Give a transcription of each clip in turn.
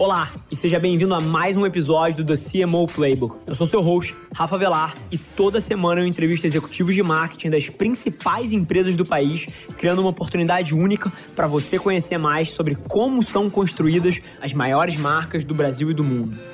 Olá e seja bem-vindo a mais um episódio do The CMO Playbook. Eu sou seu host, Rafa Velar, e toda semana eu entrevisto executivos de marketing das principais empresas do país, criando uma oportunidade única para você conhecer mais sobre como são construídas as maiores marcas do Brasil e do mundo.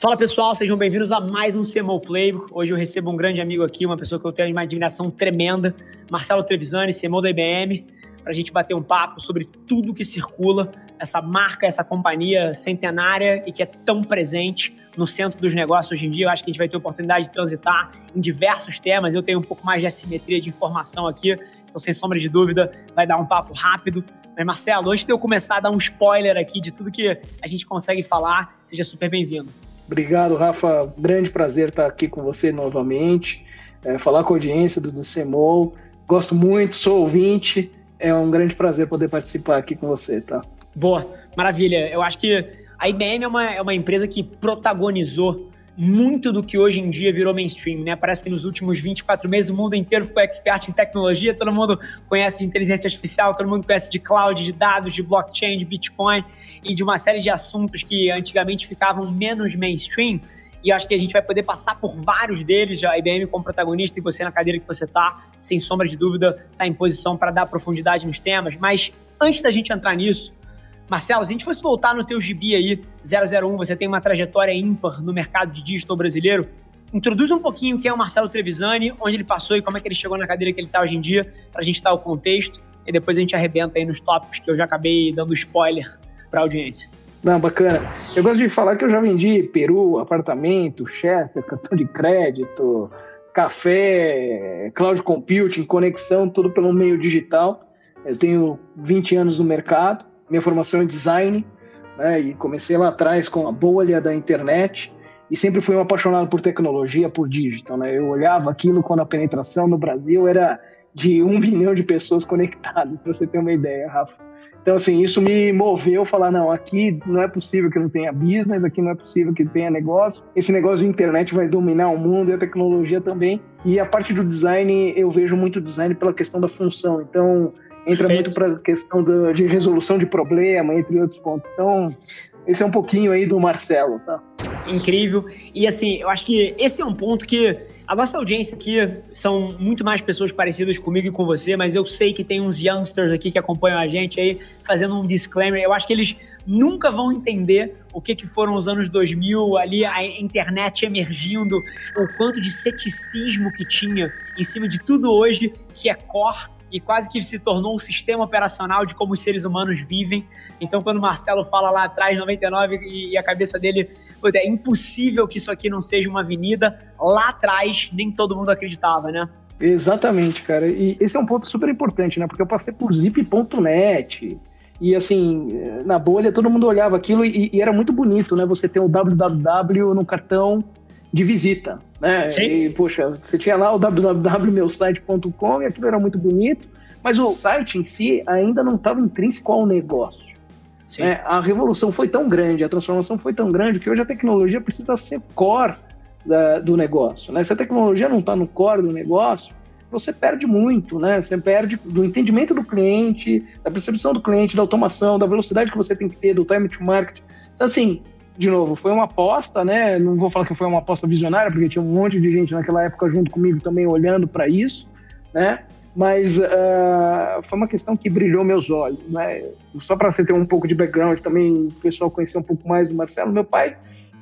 Fala pessoal, sejam bem-vindos a mais um CMO Playbook. Hoje eu recebo um grande amigo aqui, uma pessoa que eu tenho uma admiração tremenda, Marcelo Trevisani, CMO da IBM, para a gente bater um papo sobre tudo que circula, essa marca, essa companhia centenária e que é tão presente no centro dos negócios hoje em dia. Eu acho que a gente vai ter oportunidade de transitar em diversos temas. Eu tenho um pouco mais de assimetria de informação aqui, então sem sombra de dúvida vai dar um papo rápido. Mas Marcelo, antes de eu começar a dar um spoiler aqui de tudo que a gente consegue falar, seja super bem-vindo. Obrigado, Rafa. Grande prazer estar aqui com você novamente, é, falar com a audiência do DCMOL. Gosto muito, sou ouvinte. É um grande prazer poder participar aqui com você, tá? Boa, maravilha. Eu acho que a IBM é uma, é uma empresa que protagonizou muito do que hoje em dia virou mainstream, né? Parece que nos últimos 24 meses o mundo inteiro ficou expert em tecnologia, todo mundo conhece de inteligência artificial, todo mundo conhece de cloud, de dados, de blockchain, de Bitcoin e de uma série de assuntos que antigamente ficavam menos mainstream. E acho que a gente vai poder passar por vários deles, a IBM como protagonista e você na cadeira que você está, sem sombra de dúvida, está em posição para dar profundidade nos temas. Mas antes da gente entrar nisso, Marcelo, se a gente fosse voltar no teu gibi aí, 001, você tem uma trajetória ímpar no mercado de digital brasileiro. Introduz um pouquinho quem é o Marcelo Trevisani, onde ele passou e como é que ele chegou na cadeira que ele está hoje em dia, para a gente dar o contexto. E depois a gente arrebenta aí nos tópicos que eu já acabei dando spoiler para a audiência. Não, bacana. Eu gosto de falar que eu já vendi peru, apartamento, Chester, cartão de crédito, café, cloud computing, conexão, tudo pelo meio digital. Eu tenho 20 anos no mercado minha formação é design, né, e comecei lá atrás com a bolha da internet, e sempre fui um apaixonado por tecnologia, por digital. Né? Eu olhava aquilo quando a penetração no Brasil era de um milhão de pessoas conectadas, para você ter uma ideia, Rafa. Então, assim, isso me moveu falar, não, aqui não é possível que não tenha business, aqui não é possível que tenha negócio. Esse negócio de internet vai dominar o mundo e a tecnologia também. E a parte do design, eu vejo muito design pela questão da função. Então, entra muito para a questão do, de resolução de problema, entre outros pontos. Então, esse é um pouquinho aí do Marcelo, tá? Incrível. E assim, eu acho que esse é um ponto que a nossa audiência aqui são muito mais pessoas parecidas comigo e com você, mas eu sei que tem uns youngsters aqui que acompanham a gente aí, fazendo um disclaimer. Eu acho que eles nunca vão entender o que, que foram os anos 2000, ali a internet emergindo, o quanto de ceticismo que tinha em cima de tudo hoje que é core e quase que se tornou um sistema operacional de como os seres humanos vivem. Então, quando o Marcelo fala lá atrás, 99, e, a cabeça dele, é impossível que isso aqui não seja uma avenida, lá atrás nem todo mundo acreditava, né? Exatamente, cara. E esse é um ponto super importante, né? Porque eu passei por zip.net. E assim, na bolha todo mundo olhava aquilo e, e, era muito bonito, né? Você ter o www no cartão de visita, né? Sim. E, poxa, você tinha lá o www.meusite.com e aquilo era muito bonito, mas o site em si ainda não estava intrínseco ao negócio. Né? A revolução foi tão grande, a transformação foi tão grande que hoje a tecnologia precisa ser core da, do negócio. Né? Se a tecnologia não está no core do negócio, você perde muito, né? Você perde do entendimento do cliente, da percepção do cliente, da automação, da velocidade que você tem que ter, do time to market. Então, assim, de novo, foi uma aposta, né? Não vou falar que foi uma aposta visionária, porque tinha um monte de gente naquela época junto comigo também olhando para isso, né? Mas uh, foi uma questão que brilhou meus olhos, né? Só para você ter um pouco de background também, o pessoal conhecer um pouco mais do Marcelo, meu pai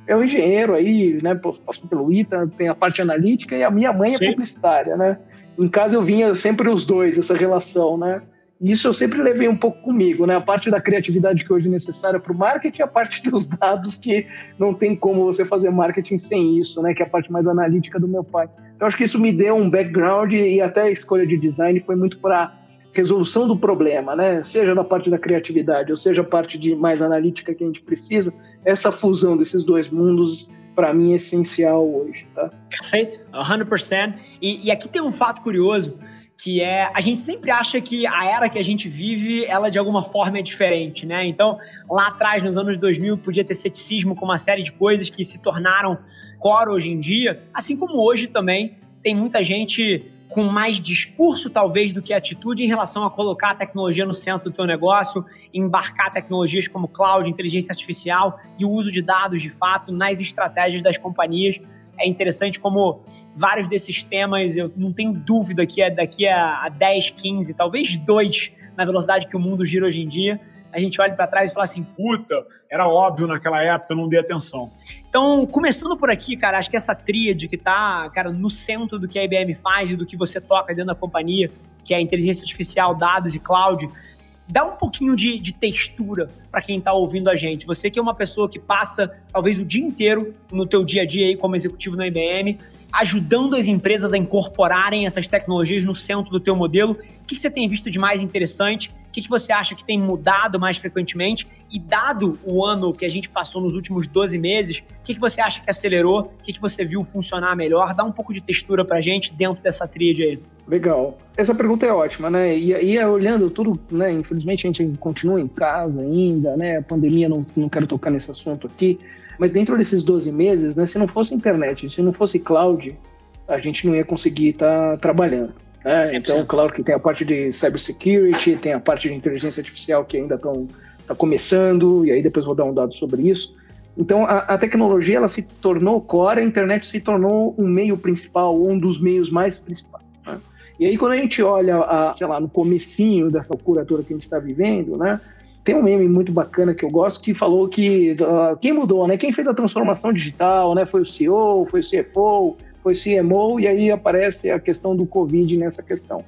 é um engenheiro aí, né? Passou pelo ITA, tem a parte analítica e a minha mãe é Sim. publicitária, né? Em casa eu vinha sempre os dois, essa relação, né? Isso eu sempre levei um pouco comigo, né? A parte da criatividade que hoje é necessária para o marketing, a parte dos dados que não tem como você fazer marketing sem isso, né? Que é a parte mais analítica do meu pai. Então acho que isso me deu um background e até a escolha de design foi muito para resolução do problema, né? Seja da parte da criatividade ou seja a parte de mais analítica que a gente precisa, essa fusão desses dois mundos para mim, essencial hoje. Tá? Perfeito, 100%. E, e aqui tem um fato curioso, que é a gente sempre acha que a era que a gente vive, ela de alguma forma é diferente, né? Então, lá atrás, nos anos 2000, podia ter ceticismo com uma série de coisas que se tornaram core hoje em dia, assim como hoje também tem muita gente com mais discurso, talvez, do que atitude em relação a colocar a tecnologia no centro do teu negócio, embarcar tecnologias como cloud, inteligência artificial e o uso de dados, de fato, nas estratégias das companhias. É interessante como vários desses temas, eu não tenho dúvida que é daqui a 10, 15, talvez dois, na velocidade que o mundo gira hoje em dia, a gente olha para trás e fala assim, puta, era óbvio naquela época, eu não dei atenção. Então, começando por aqui, cara, acho que essa tríade que tá, cara, no centro do que a IBM faz e do que você toca dentro da companhia, que é inteligência artificial, dados e cloud, dá um pouquinho de, de textura para quem está ouvindo a gente. Você que é uma pessoa que passa talvez o dia inteiro no teu dia a dia aí como executivo na IBM, ajudando as empresas a incorporarem essas tecnologias no centro do teu modelo. O que, que você tem visto de mais interessante? O que, que você acha que tem mudado mais frequentemente? E dado o ano que a gente passou nos últimos 12 meses, o que, que você acha que acelerou? O que, que você viu funcionar melhor? Dá um pouco de textura para a gente dentro dessa tríade aí. Legal. Essa pergunta é ótima, né? E, e olhando tudo, né? Infelizmente a gente continua em casa ainda, né? A pandemia, não, não quero tocar nesse assunto aqui, mas dentro desses 12 meses, né? Se não fosse internet, se não fosse cloud, a gente não ia conseguir estar tá trabalhando. Né? Então, claro que tem a parte de cybersecurity, tem a parte de inteligência artificial que ainda estão tá começando, e aí depois vou dar um dado sobre isso. Então, a, a, tecnologia ela se tornou core, a internet se tornou um meio principal, um dos meios mais principais. E aí, quando a gente olha, a, sei lá, no comecinho dessa curatura que a gente está vivendo, né? Tem um meme muito bacana que eu gosto que falou que uh, quem mudou, né? Quem fez a transformação digital, né? Foi o CEO, foi o CFO, foi CMO, e aí aparece a questão do Covid nessa questão.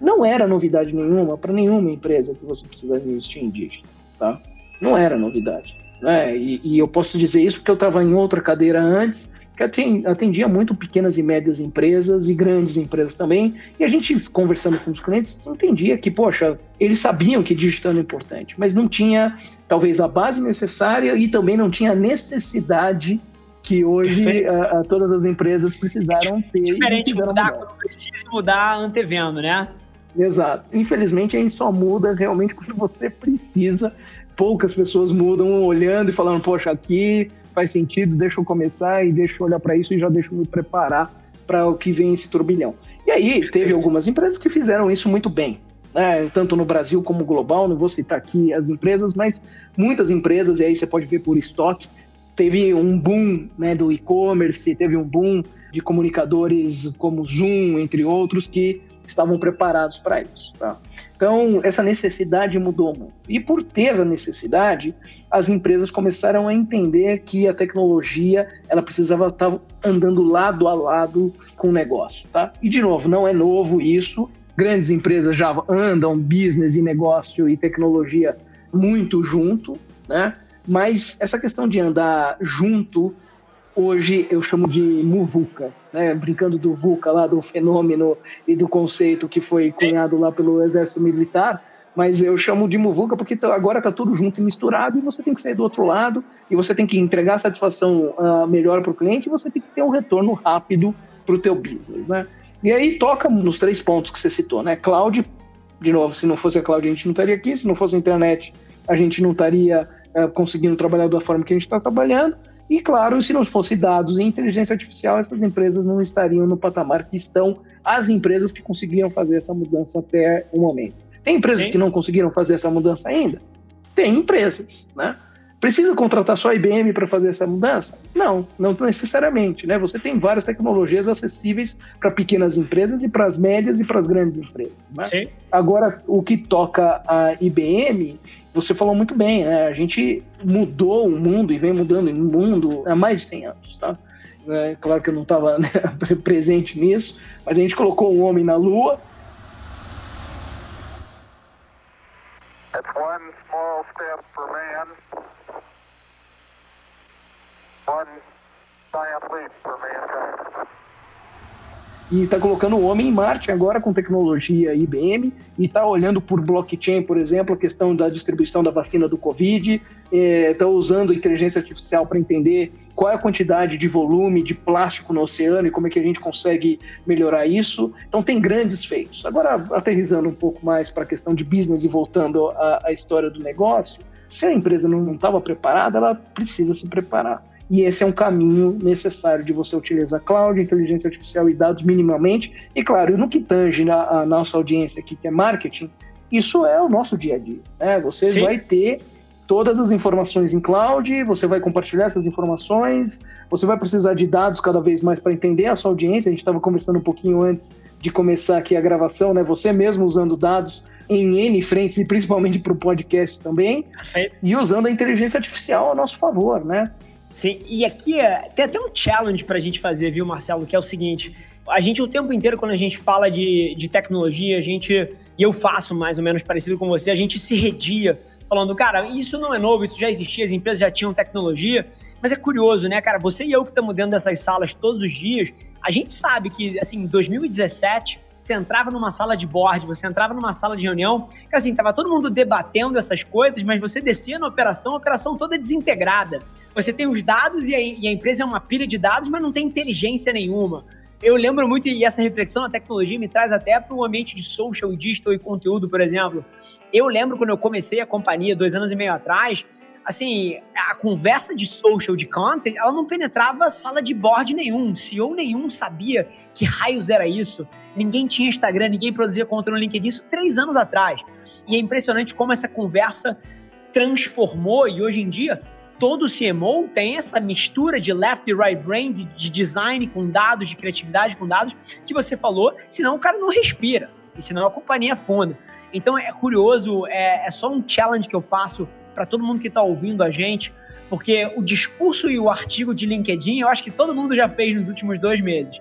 Não era novidade nenhuma para nenhuma empresa que você precisa investir em digital, tá? Não era novidade. Né? E, e eu posso dizer isso porque eu estava em outra cadeira antes, que atendia muito pequenas e médias empresas e grandes empresas também. E a gente, conversando com os clientes, entendia que, poxa, eles sabiam que digital era importante, mas não tinha, talvez, a base necessária e também não tinha a necessidade que hoje a, a, todas as empresas precisaram ter. Diferente mudar quando precisa mudar antevendo, né? Exato. Infelizmente, a gente só muda realmente quando você precisa. Poucas pessoas mudam olhando e falando, poxa, aqui faz sentido, deixa eu começar e deixa eu olhar para isso e já deixa eu me preparar para o que vem esse turbilhão. E aí, teve algumas empresas que fizeram isso muito bem. Né? tanto no Brasil como global, não vou citar aqui as empresas, mas muitas empresas, e aí você pode ver por estoque, teve um boom né, do e-commerce, teve um boom de comunicadores como Zoom, entre outros, que estavam preparados para isso. Tá? Então, essa necessidade mudou muito. E por ter a necessidade, as empresas começaram a entender que a tecnologia ela precisava estar andando lado a lado com o negócio. Tá? E, de novo, não é novo isso. Grandes empresas já andam business e negócio e tecnologia muito junto, né? Mas essa questão de andar junto, hoje eu chamo de muvuca, né? brincando do VUCA lá, do fenômeno e do conceito que foi cunhado lá pelo Exército Militar, mas eu chamo de muvuca porque tá, agora está tudo junto e misturado e você tem que sair do outro lado e você tem que entregar satisfação uh, melhor para o cliente e você tem que ter um retorno rápido para o teu business, né? E aí toca nos três pontos que você citou, né? Cloud, de novo, se não fosse a cloud a gente não estaria aqui, se não fosse a internet a gente não estaria é, conseguindo trabalhar da forma que a gente está trabalhando. E, claro, se não fosse dados e inteligência artificial, essas empresas não estariam no patamar que estão as empresas que conseguiram fazer essa mudança até o momento. Tem empresas Sim. que não conseguiram fazer essa mudança ainda? Tem empresas, né? Precisa contratar só a IBM para fazer essa mudança? Não, não necessariamente. Né? Você tem várias tecnologias acessíveis para pequenas empresas e para as médias e para as grandes empresas. Né? Agora, o que toca a IBM, você falou muito bem, né? a gente mudou o mundo e vem mudando o mundo há mais de 100 anos. Tá? É, claro que eu não estava né, presente nisso, mas a gente colocou um homem na Lua. That's one small step for man. E está colocando o homem em Marte agora com tecnologia IBM e está olhando por blockchain, por exemplo, a questão da distribuição da vacina do Covid, está é, tá usando inteligência artificial para entender qual é a quantidade de volume de plástico no oceano e como é que a gente consegue melhorar isso. Então tem grandes feitos. Agora, aterrizando um pouco mais para a questão de business e voltando à, à história do negócio, se a empresa não estava preparada, ela precisa se preparar. E esse é um caminho necessário de você utilizar cloud, inteligência artificial e dados minimamente. E claro, no que tange a, a nossa audiência aqui, que é marketing, isso é o nosso dia a dia. Né? Você Sim. vai ter todas as informações em cloud, você vai compartilhar essas informações, você vai precisar de dados cada vez mais para entender a sua audiência. A gente estava conversando um pouquinho antes de começar aqui a gravação, né? Você mesmo usando dados em N frentes e principalmente para o podcast também. Perfeito. E usando a inteligência artificial a nosso favor, né? Sim, e aqui é, tem até um challenge para a gente fazer, viu, Marcelo, que é o seguinte: a gente o tempo inteiro, quando a gente fala de, de tecnologia, a gente, e eu faço mais ou menos parecido com você, a gente se redia falando, cara, isso não é novo, isso já existia, as empresas já tinham tecnologia, mas é curioso, né, cara? Você e eu que estamos dentro dessas salas todos os dias, a gente sabe que, assim, em 2017, você entrava numa sala de board, você entrava numa sala de reunião, que assim, tava todo mundo debatendo essas coisas, mas você descia na operação, a operação toda desintegrada. Você tem os dados e a, e a empresa é uma pilha de dados, mas não tem inteligência nenhuma. Eu lembro muito, e essa reflexão na tecnologia me traz até para o ambiente de social, digital e conteúdo, por exemplo. Eu lembro quando eu comecei a companhia dois anos e meio atrás, assim, a conversa de social, de content, ela não penetrava sala de board nenhum. CEO nenhum sabia que raios era isso. Ninguém tinha Instagram, ninguém produzia conteúdo no LinkedIn, isso três anos atrás. E é impressionante como essa conversa transformou e hoje em dia todo CMO tem essa mistura de left e right brain, de, de, design com dados, de criatividade com dados, que você falou, senão o cara não respira, e senão a companhia afunda. Então é curioso, é, é só um challenge que eu faço para todo mundo que está ouvindo a gente, porque o discurso e o artigo de LinkedIn eu acho que todo mundo já fez nos últimos dois meses.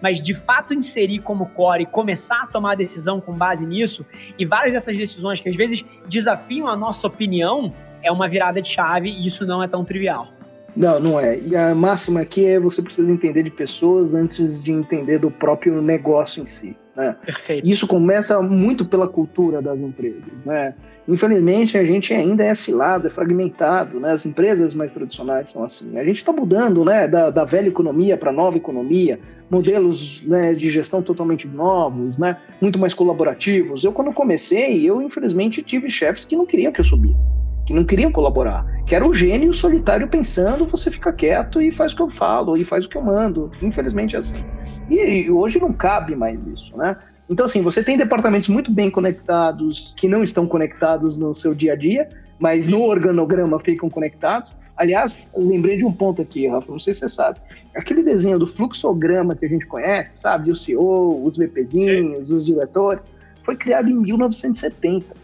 Mas de fato inserir como core e começar a tomar decisão com base nisso, e várias dessas decisões que às vezes desafiam a nossa opinião, é uma virada de chave e isso não é tão trivial. Não, não é. E a máxima aqui é você precisa entender de pessoas antes de entender do próprio negócio em si. Né? Perfeito. Isso começa muito pela cultura das empresas, né? Infelizmente, a gente ainda é cilado, é fragmentado, né? As empresas mais tradicionais são assim. A gente está mudando, né, da, da velha economia para a nova economia, modelos né, de gestão totalmente novos, né, muito mais colaborativos. Eu, quando comecei, eu, infelizmente, tive chefes que não queriam que eu subisse que não queriam colaborar, que era o gênio solitário pensando, você fica quieto e faz o que eu falo, e faz o que eu mando. Infelizmente é assim. E, hoje não cabe mais isso, né? Então, assim, você tem departamentos muito bem conectados, que não estão conectados no seu dia a dia, mas no organograma ficam conectados. Aliás, lembrei de um ponto aqui, Rafa, não sei se você sabe. Aquele desenho do fluxograma que a gente conhece, sabe? O CEO, os VPzinhos, Sim. os diretores, foi criado em 1970, cara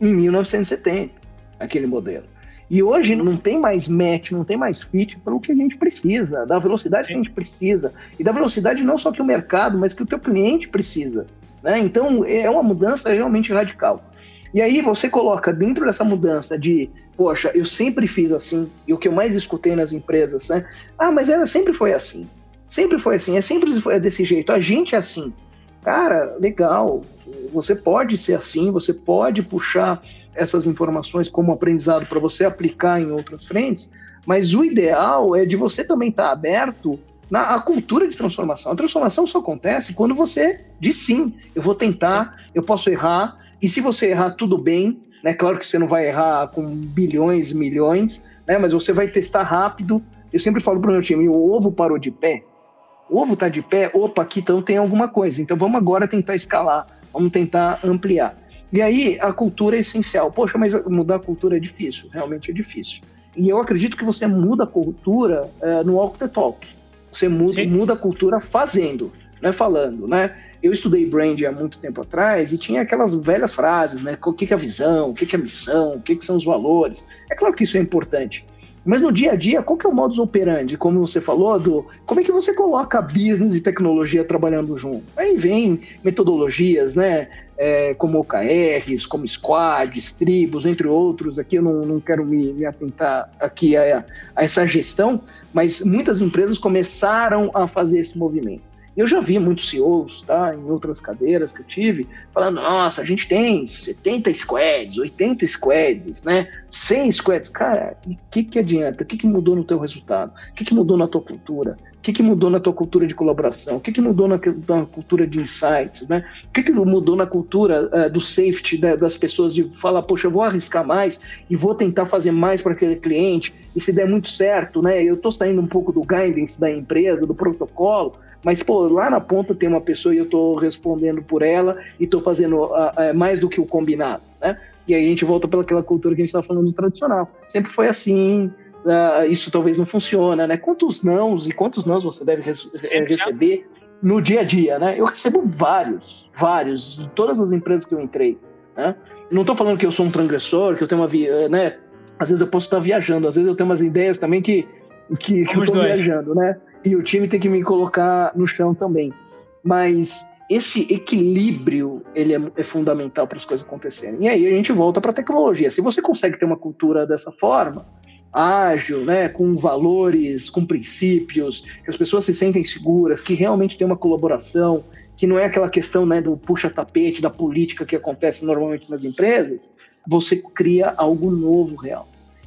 em 1970, aquele modelo. E hoje não tem mais match, não tem mais fit para o que a gente precisa, da velocidade que a gente precisa. E da velocidade não só que o mercado, mas que o teu cliente precisa. Né? Então é uma mudança realmente radical. E aí você coloca dentro dessa mudança de, poxa, eu sempre fiz assim, e o que eu mais escutei nas empresas, né? Ah, mas ela sempre foi assim. Sempre foi assim, é sempre foi desse jeito. A gente é assim. Cara, legal, você pode ser assim, você pode puxar essas informações como aprendizado para você aplicar em outras frentes, mas o ideal é de você também estar tá aberto na cultura de transformação. A transformação só acontece quando você diz sim, eu vou tentar, eu posso errar, e se você errar, tudo bem, né? Claro que você não vai errar com bilhões, milhões, né? Mas você vai testar rápido. Eu sempre falo para o meu time, o ovo parou de pé, ovo está de pé, opa, aqui então tem alguma coisa. Então vamos agora tentar escalar Vamos tentar ampliar. E aí a cultura é essencial. Poxa, mas mudar a cultura é difícil, realmente é difícil. E eu acredito que você muda a cultura uh, no walk the talk. Você muda, muda a cultura fazendo, não é falando, né? Eu estudei brand há muito tempo atrás e tinha aquelas velhas frases, né? O que é a visão, o que é a missão, o que são os valores. É claro que isso é importante. Mas no dia a dia, qual que é o modus operandi? Como você falou, do como é que você coloca business e tecnologia trabalhando junto? Aí vem metodologias, né? É, como OKRs, como squads, tribos, entre outros. Aqui eu não, não quero me, me atentar aqui a, a essa gestão, mas muitas empresas começaram a fazer esse movimento. Eu já vi muitos CEOs, tá, em outras cadeiras que eu tive, falando, nossa, a gente tem 70 squads, 80 squads, né, 100 squads. Cara, o que que adianta? O que que mudou no teu resultado? O que que mudou na tua cultura? O que, que mudou na tua cultura de colaboração? O que, que mudou na, na cultura de insights? Né? O que, que mudou na cultura uh, do safety da, das pessoas de falar, poxa, eu vou arriscar mais e vou tentar fazer mais para aquele cliente e se der muito certo, né? Eu estou saindo um pouco do guidance da empresa, do protocolo, mas, pô, lá na ponta tem uma pessoa e eu estou respondendo por ela e estou fazendo uh, uh, mais do que o combinado, né? E aí a gente volta para aquela cultura que a gente está falando tradicional. Sempre foi assim, uh, isso talvez não funciona, né? Quantos nãos e quantos nãos você deve receber no dia a dia, né? Eu recebo vários, vários, de todas as empresas que eu entrei, né? Não estou falando que eu sou um transgressor, que eu tenho uma, eh, né? Às vezes eu posso estar viajando, às vezes eu tenho umas ideias também que, que, que eu estou viajando, né? E o time tem que me colocar no chão também. Mas esse equilíbrio ele é, é fundamental para as coisas acontecerem. E aí a gente volta para a tecnologia. Se você consegue ter uma cultura dessa forma, ágil, né, com valores, com princípios, que as pessoas se sentem seguras, que realmente tem uma colaboração, que não é aquela questão né, do puxa-tapete, da política que acontece normalmente nas empresas, você cria algo novo real.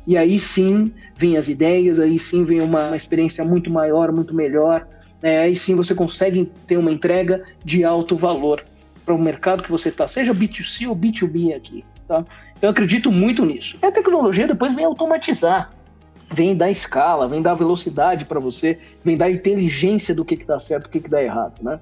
E aí sim vem as ideias, aí sim vem uma experiência muito maior, muito melhor, né? aí sim você consegue ter uma entrega de alto valor para o mercado que você está, seja B2C ou B2B aqui. Tá? Então, eu acredito muito nisso. E a tecnologia depois vem automatizar vem dar escala, vem dar velocidade para você, vem dar inteligência do que, que dá certo, o que, que dá errado, né?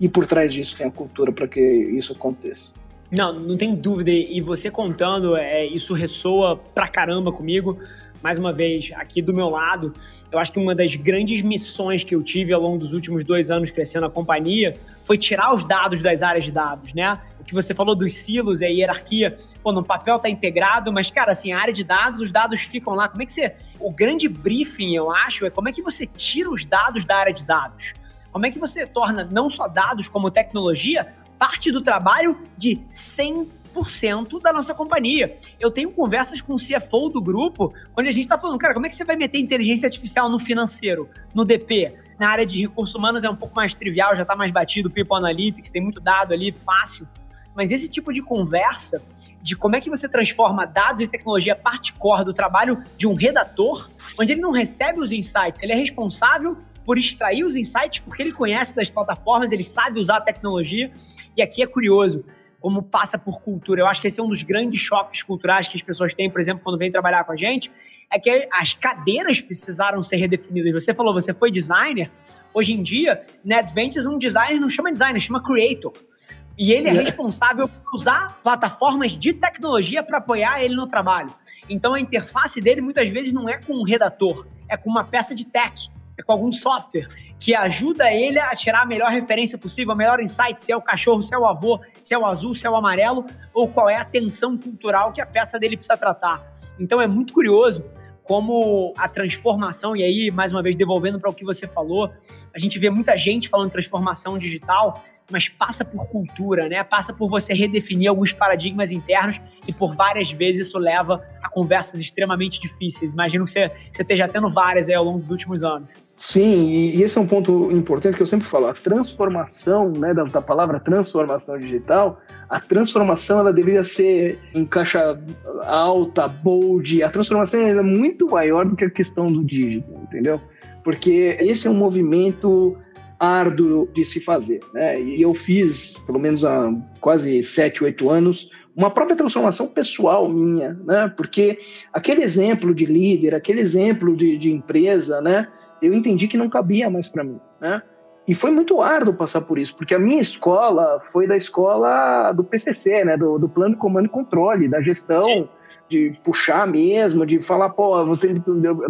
E por trás disso tem a cultura para que isso aconteça. Não, não tem dúvida. E você contando, é, isso ressoa pra caramba comigo. Mais uma vez, aqui do meu lado, eu acho que uma das grandes missões que eu tive ao longo dos últimos dois anos crescendo a companhia foi tirar os dados das áreas de dados, né? O que você falou dos silos e a hierarquia, pô, no papel tá integrado, mas, cara, assim, a área de dados, os dados ficam lá. Como é que você. O grande briefing, eu acho, é como é que você tira os dados da área de dados. Como é que você torna não só dados como tecnologia parte do trabalho de 100 100% da nossa companhia. Eu tenho conversas com o CFO do grupo, onde a gente está falando, cara, como é que você vai meter inteligência artificial no financeiro, no DP? Na área de recursos humanos é um pouco mais trivial, já está mais batido, People Analytics, tem muito dado ali, fácil. Mas esse tipo de conversa, de como é que você transforma dados e tecnologia parte core do trabalho de um redator, onde ele não recebe os insights, ele é responsável por extrair os insights porque ele conhece das plataformas, ele sabe usar a tecnologia. E aqui é curioso, como passa por cultura. Eu acho que esse é um dos grandes choques culturais que as pessoas têm, por exemplo, quando vêm trabalhar com a gente, é que as cadeiras precisaram ser redefinidas. Você falou, você foi designer. Hoje em dia, na Adventures, um designer não chama designer, chama creator. E ele é, é. responsável por usar plataformas de tecnologia para apoiar ele no trabalho. Então a interface dele muitas vezes não é com um redator, é com uma peça de tech com algum software que ajuda ele a tirar a melhor referência possível, a melhor insight, se é o cachorro, se é o avô, se é o azul, se é o amarelo, ou qual é a tensão cultural que a peça dele precisa tratar. Então é muito curioso como a transformação, e aí, mais uma vez, devolvendo para o que você falou, a gente vê muita gente falando transformação digital, mas passa por cultura, né? Passa por você redefinir alguns paradigmas internos e por várias vezes isso leva a conversas extremamente difíceis. Imagino que você, você esteja tendo várias aí ao longo dos últimos anos. Sim, e, esse é um ponto importante que eu sempre falo. A transformação, né, da, da, palavra transformação digital, a transformação ela deveria ser em caixa alta, bold. A transformação é muito maior do que a questão do dígito, entendeu? Porque esse é um movimento árduo de se fazer, né? E eu fiz, pelo menos há quase sete, oito anos, uma própria transformação pessoal minha, né? Porque aquele exemplo de líder, aquele exemplo de, de empresa, né? Eu entendi que não cabia mais para mim, né? E foi muito árduo passar por isso, porque a minha escola foi da escola do PCC, né? Do, do Plano de Comando e Controle, da gestão, Sim. de puxar mesmo, de falar, pô, ter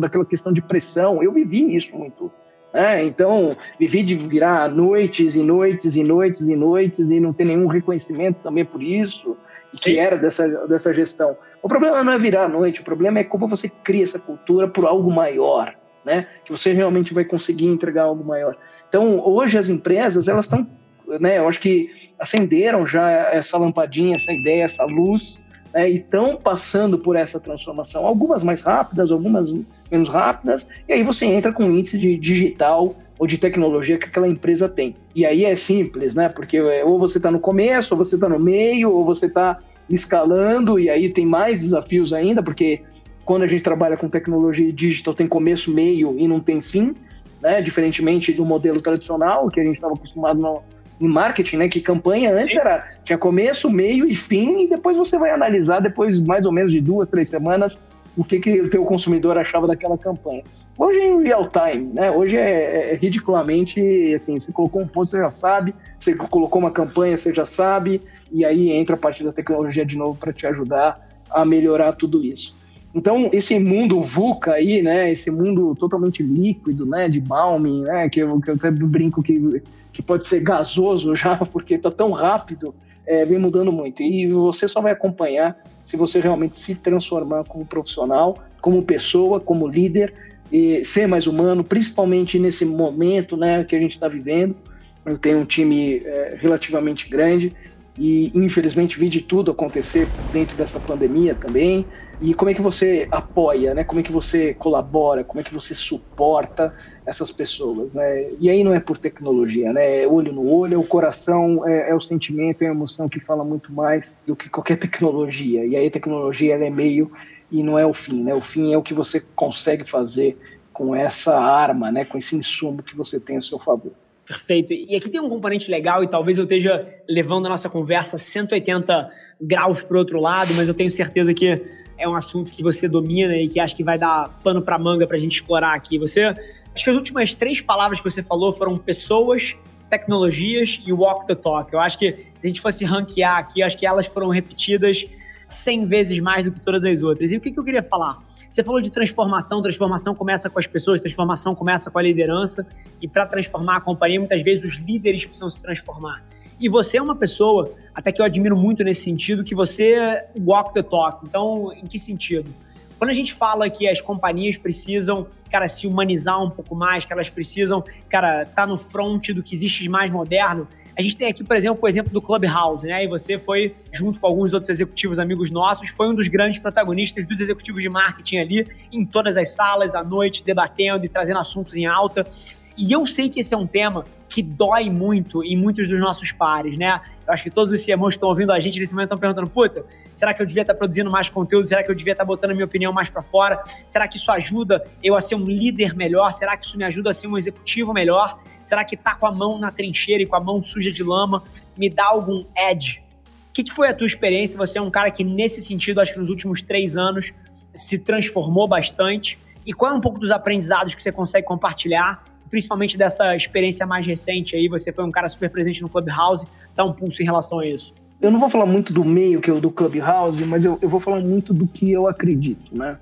daquela questão de pressão. Eu vivi isso muito. Né? Então, vivi de virar noites e noites e noites e noites e não ter nenhum reconhecimento também por isso, que Sim. era dessa, dessa gestão. O problema não é virar a noite, o problema é como você cria essa cultura por algo maior né? Que você realmente vai conseguir entregar algo maior. Então, hoje as empresas, elas estão, né? Eu acho que acenderam já essa lampadinha, essa ideia, essa luz, né, e estão passando por essa transformação. Algumas mais rápidas, algumas menos rápidas, e aí você entra com um índice de digital ou de tecnologia que aquela empresa tem. E aí é simples, né? Porque é, ou você está no começo, ou você está no meio, ou você está escalando, e aí tem mais desafios ainda, porque quando a gente trabalha com tecnologia digital tem começo, meio e não tem fim, né? Diferentemente do modelo tradicional que a gente estava acostumado no, em marketing, né? Que campanha antes era tinha começo, meio e fim, e depois você vai analisar depois mais ou menos de duas, três semanas o que, que o teu consumidor achava daquela campanha. Hoje é em real time, né? Hoje é, é, ridiculamente assim, você colocou um post, você já sabe, você colocou uma campanha, você já sabe, e aí entra a parte da tecnologia de novo para te ajudar a melhorar tudo isso. Então, esse mundo VUCA aí, né, esse mundo totalmente líquido, né, de Balming, né, que eu, que eu até brinco que, que pode ser gasoso já, porque está tão rápido, é, vem mudando muito. E você só vai acompanhar se você realmente se transformar como profissional, como pessoa, como líder, e ser mais humano, principalmente nesse momento né, que a gente está vivendo. Eu tenho um time é, relativamente grande e, infelizmente, vi de tudo acontecer dentro dessa pandemia também. E como é que você apoia, né? Como é que você colabora, como é que você suporta essas pessoas, né? E aí não é por tecnologia, né? É olho no olho, é o coração, é, é, o sentimento, é a emoção que fala muito mais do que qualquer tecnologia. E aí a tecnologia ela é meio e não é o fim, né? O fim é o que você consegue fazer com essa arma, né? Com esse insumo que você tem a seu favor. Perfeito. E aqui tem um componente legal e talvez eu esteja levando a nossa conversa 180 graus para o outro lado, mas eu tenho certeza que é um assunto que você domina e que acho que vai dar pano para manga para a gente explorar aqui. Você, acho que as últimas três palavras que você falou foram pessoas, tecnologias e walk the talk. Eu acho que se a gente fosse ranquear aqui, acho que elas foram repetidas 100 vezes mais do que todas as outras. E o que, que eu queria falar? Você falou de transformação, transformação começa com as pessoas, transformação começa com a liderança, e para transformar a companhia, muitas vezes os líderes precisam se transformar. E você é uma pessoa, até que eu admiro muito nesse sentido, que você walk the talk. Então, em que sentido? Quando a gente fala que as companhias precisam, cara, se humanizar um pouco mais, que elas precisam, cara, estar tá no front do que existe de mais moderno, a gente tem aqui, por exemplo, o exemplo do Clubhouse, né? E você foi, junto com alguns outros executivos amigos nossos, foi um dos grandes protagonistas dos executivos de marketing ali, em todas as salas, à noite, debatendo e trazendo assuntos em alta. E eu sei que esse é um tema que dói muito em muitos dos nossos pares, né? Eu acho que todos os CMOs que estão ouvindo a gente nesse momento estão perguntando: puta, será que eu devia estar produzindo mais conteúdo? Será que eu devia estar botando a minha opinião mais para fora? Será que isso ajuda eu a ser um líder melhor? Será que isso me ajuda a ser um executivo melhor? Será que tá com a mão na trincheira e com a mão suja de lama me dá algum edge? O que, que foi a tua experiência? Você é um cara que, nesse sentido, acho que nos últimos três anos se transformou bastante. E qual é um pouco dos aprendizados que você consegue compartilhar principalmente dessa experiência mais recente aí, você foi um cara super presente no Clubhouse, dá um pulso em relação a isso. Eu não vou falar muito do meio que é o do Clubhouse, mas eu, eu vou falar muito do que eu acredito, né?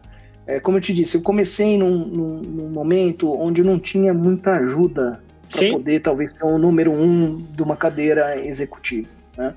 É, como eu te disse, eu comecei num, num, num momento onde não tinha muita ajuda para poder talvez ser o número um de uma cadeira executiva, né?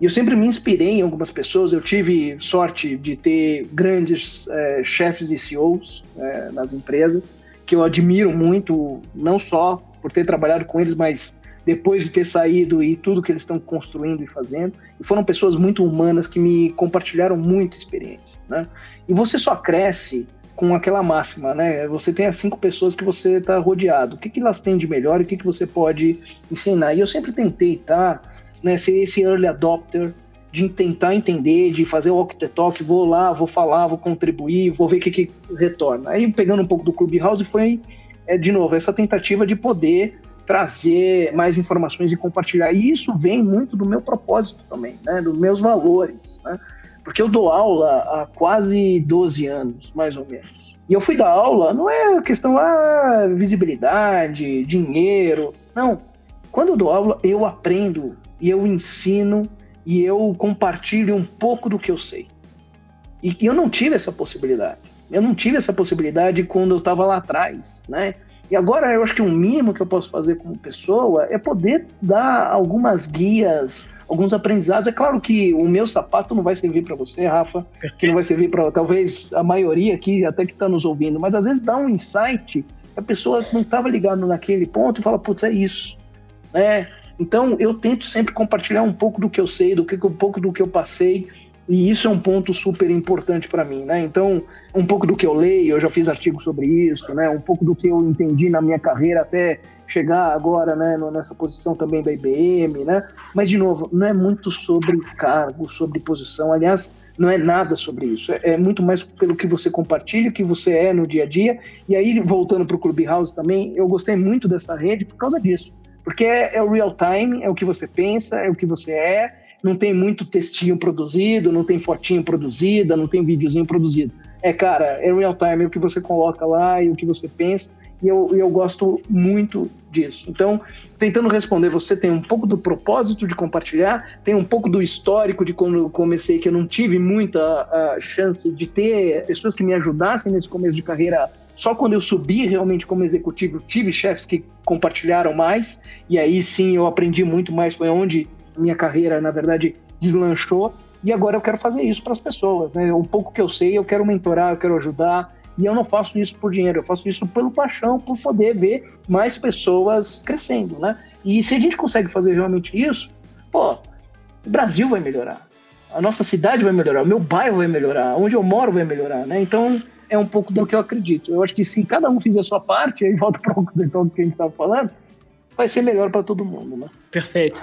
E eu sempre me inspirei em algumas pessoas. Eu tive sorte de ter grandes é, chefes e CEOs é, nas empresas que eu admiro muito, não só por ter trabalhado com eles, mas depois de ter saído e tudo que eles estão construindo e fazendo. E foram pessoas muito humanas que me compartilharam muita experiência, né? E você só cresce com aquela máxima, né? Você tem as cinco pessoas que você está rodeado. O que, que elas têm de melhor e o que, que você pode ensinar? E eu sempre tentei, tá? Né, ser esse early adopter, de tentar entender, de fazer o walk the talk, vou lá, vou falar, vou contribuir, vou ver o que, que retorna. Aí pegando um pouco do Clubhouse foi, é, de novo, essa tentativa de poder trazer mais informações e compartilhar. E isso vem muito do meu propósito também, né, dos meus valores, né? Porque eu dou aula há quase 12 anos, mais ou menos. E eu fui dar aula, não é questão, ah, visibilidade, dinheiro. Não. Quando eu dou aula, eu aprendo e eu ensino e eu compartilho um pouco do que eu sei. E eu não tive essa possibilidade. Eu não tive essa possibilidade quando eu estava lá atrás, né? E agora eu acho que o mínimo que eu posso fazer como pessoa é poder dar algumas guias, alguns aprendizados. É claro que o meu sapato não vai servir para você, Rafa, que não vai servir para talvez a maioria aqui até que está nos ouvindo, mas às vezes dá um insight, a pessoa não estava ligada naquele ponto e fala, putz, é isso, né? Então eu tento sempre compartilhar um pouco do que eu sei, do que um pouco do que eu passei E isso é um ponto super importante para mim, né? Então, um pouco do que eu leio, eu já fiz artigos sobre isso, né? Um pouco do que eu entendi na minha carreira até chegar agora, né, nessa posição também da IBM, né? Mas de novo, não é muito sobre cargo, sobre posição. Aliás, não é nada sobre isso. É, é muito mais pelo que você compartilha, o que você é no dia a dia. E aí, voltando para o Clubhouse também, eu gostei muito dessa rede por causa disso. Porque é, é o real time, é o que você pensa, é o que você é, não tem muito textinho produzido, não tem fotinho produzida, não tem videozinho produzido. É, cara, é real time, é o que você coloca lá e o que você pensa, e eu, eu gosto muito disso. Então, tentando responder, você tem um pouco do propósito de compartilhar, tem um pouco do histórico de quando eu comecei, que eu não tive muita uh, chance de ter pessoas que me ajudassem nesse começo de carreira só quando eu subi realmente como executivo, tive chefes que compartilharam mais, e aí sim eu aprendi muito mais, foi onde minha carreira, na verdade, deslanchou. E agora eu quero fazer isso para as pessoas, né? Um pouco que eu sei, eu quero mentorar, eu quero ajudar. E eu não faço isso por dinheiro, eu faço isso pelo paixão, por poder ver mais pessoas crescendo, né? E se a gente consegue fazer realmente isso, pô, o Brasil vai melhorar, a nossa cidade vai melhorar, o meu bairro vai melhorar, onde eu moro vai melhorar, né? Então é um pouco do que eu acredito. Eu acho que se cada um fizer a sua parte, aí volta para o que a gente estava falando, vai ser melhor para todo mundo, né? Perfeito.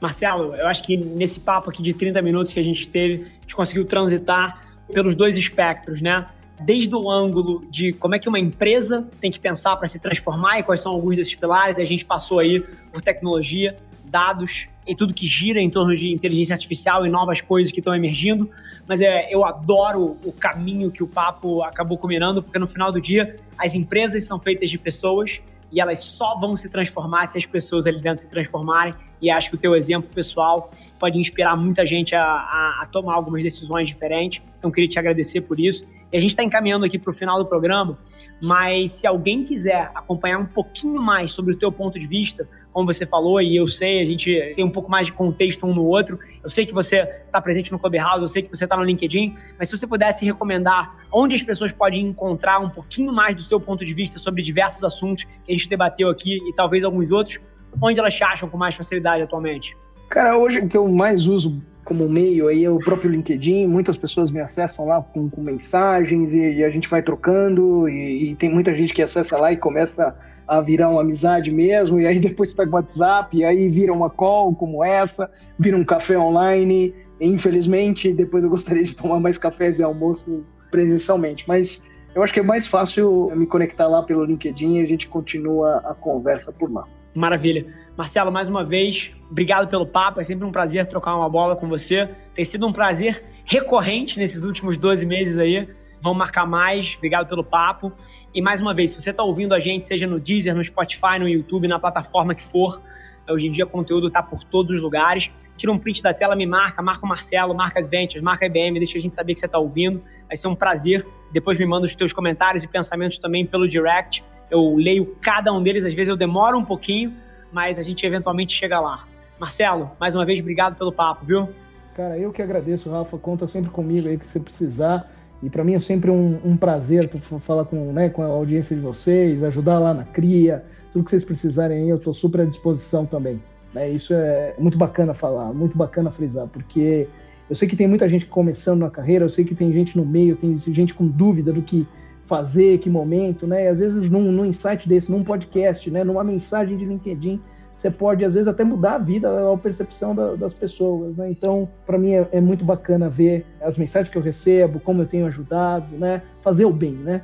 Marcelo, eu acho que nesse papo aqui de 30 minutos que a gente teve, a gente conseguiu transitar pelos dois espectros, né? Desde o ângulo de como é que uma empresa tem que pensar para se transformar e quais são alguns desses pilares, a gente passou aí por tecnologia, dados e tudo que gira em torno de inteligência artificial e novas coisas que estão emergindo. Mas é, eu adoro o caminho que o papo acabou combinando, porque no final do dia as empresas são feitas de pessoas e elas só vão se transformar se as pessoas ali dentro se transformarem. E acho que o teu exemplo pessoal pode inspirar muita gente a, a, a tomar algumas decisões diferentes. Então, queria te agradecer por isso. E a gente está encaminhando aqui para o final do programa, mas se alguém quiser acompanhar um pouquinho mais sobre o teu ponto de vista, como você falou, e eu sei, a gente tem um pouco mais de contexto um no outro. Eu sei que você está presente no Clubhouse, eu sei que você está no LinkedIn, mas se você pudesse recomendar onde as pessoas podem encontrar um pouquinho mais do seu ponto de vista sobre diversos assuntos que a gente debateu aqui e talvez alguns outros, onde elas te acham com mais facilidade atualmente? Cara, hoje o que eu mais uso como meio aí é o próprio LinkedIn, muitas pessoas me acessam lá com, com mensagens e, e, a gente vai trocando e, e, tem muita gente que acessa lá e começa a virar uma amizade mesmo, e aí depois pega o WhatsApp, e aí vira uma call como essa, vira um café online, e, infelizmente depois eu gostaria de tomar mais cafés e almoços presencialmente, mas eu acho que é mais fácil me conectar lá pelo LinkedIn e a gente continua a conversa por lá. Maravilha. Marcelo, mais uma vez, obrigado pelo papo. É sempre um prazer trocar uma bola com você. Tem sido um prazer recorrente nesses últimos 12 meses aí. Vamos marcar mais. Obrigado pelo papo. E mais uma vez, se você está ouvindo a gente, seja no Deezer, no Spotify, no YouTube, na plataforma que for, hoje em dia o conteúdo está por todos os lugares. Tira um print da tela, me marca, marca o Marcelo, marca Adventures, marca IBM, deixa a gente saber que você está ouvindo. Vai ser um prazer. Depois me manda os teus comentários e pensamentos também pelo direct eu leio cada um deles, às vezes eu demoro um pouquinho, mas a gente eventualmente chega lá. Marcelo, mais uma vez, obrigado pelo papo, viu? Cara, eu que agradeço, Rafa. Conta sempre comigo aí que você precisar. E para mim é sempre um, um, prazer falar com, né, com a audiência de vocês, ajudar lá na cria, tudo que vocês precisarem aí, eu estou super à disposição também. Né? Isso é muito bacana falar, muito bacana frisar, porque eu sei que tem muita gente começando na carreira, eu sei que tem gente no meio, tem gente com dúvida do que fazer, que momento, né? Às vezes num, num insight desse, num podcast, né? Numa mensagem de LinkedIn, você pode às vezes até mudar a vida, a percepção da, das pessoas, né? Então, para mim é, é, muito bacana ver as mensagens que eu recebo, como eu tenho ajudado, né? Fazer o bem, né?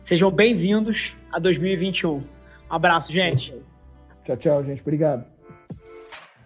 Sejam bem-vindos a 2021. Um abraço, gente. Tchau, tchau, gente. Obrigado.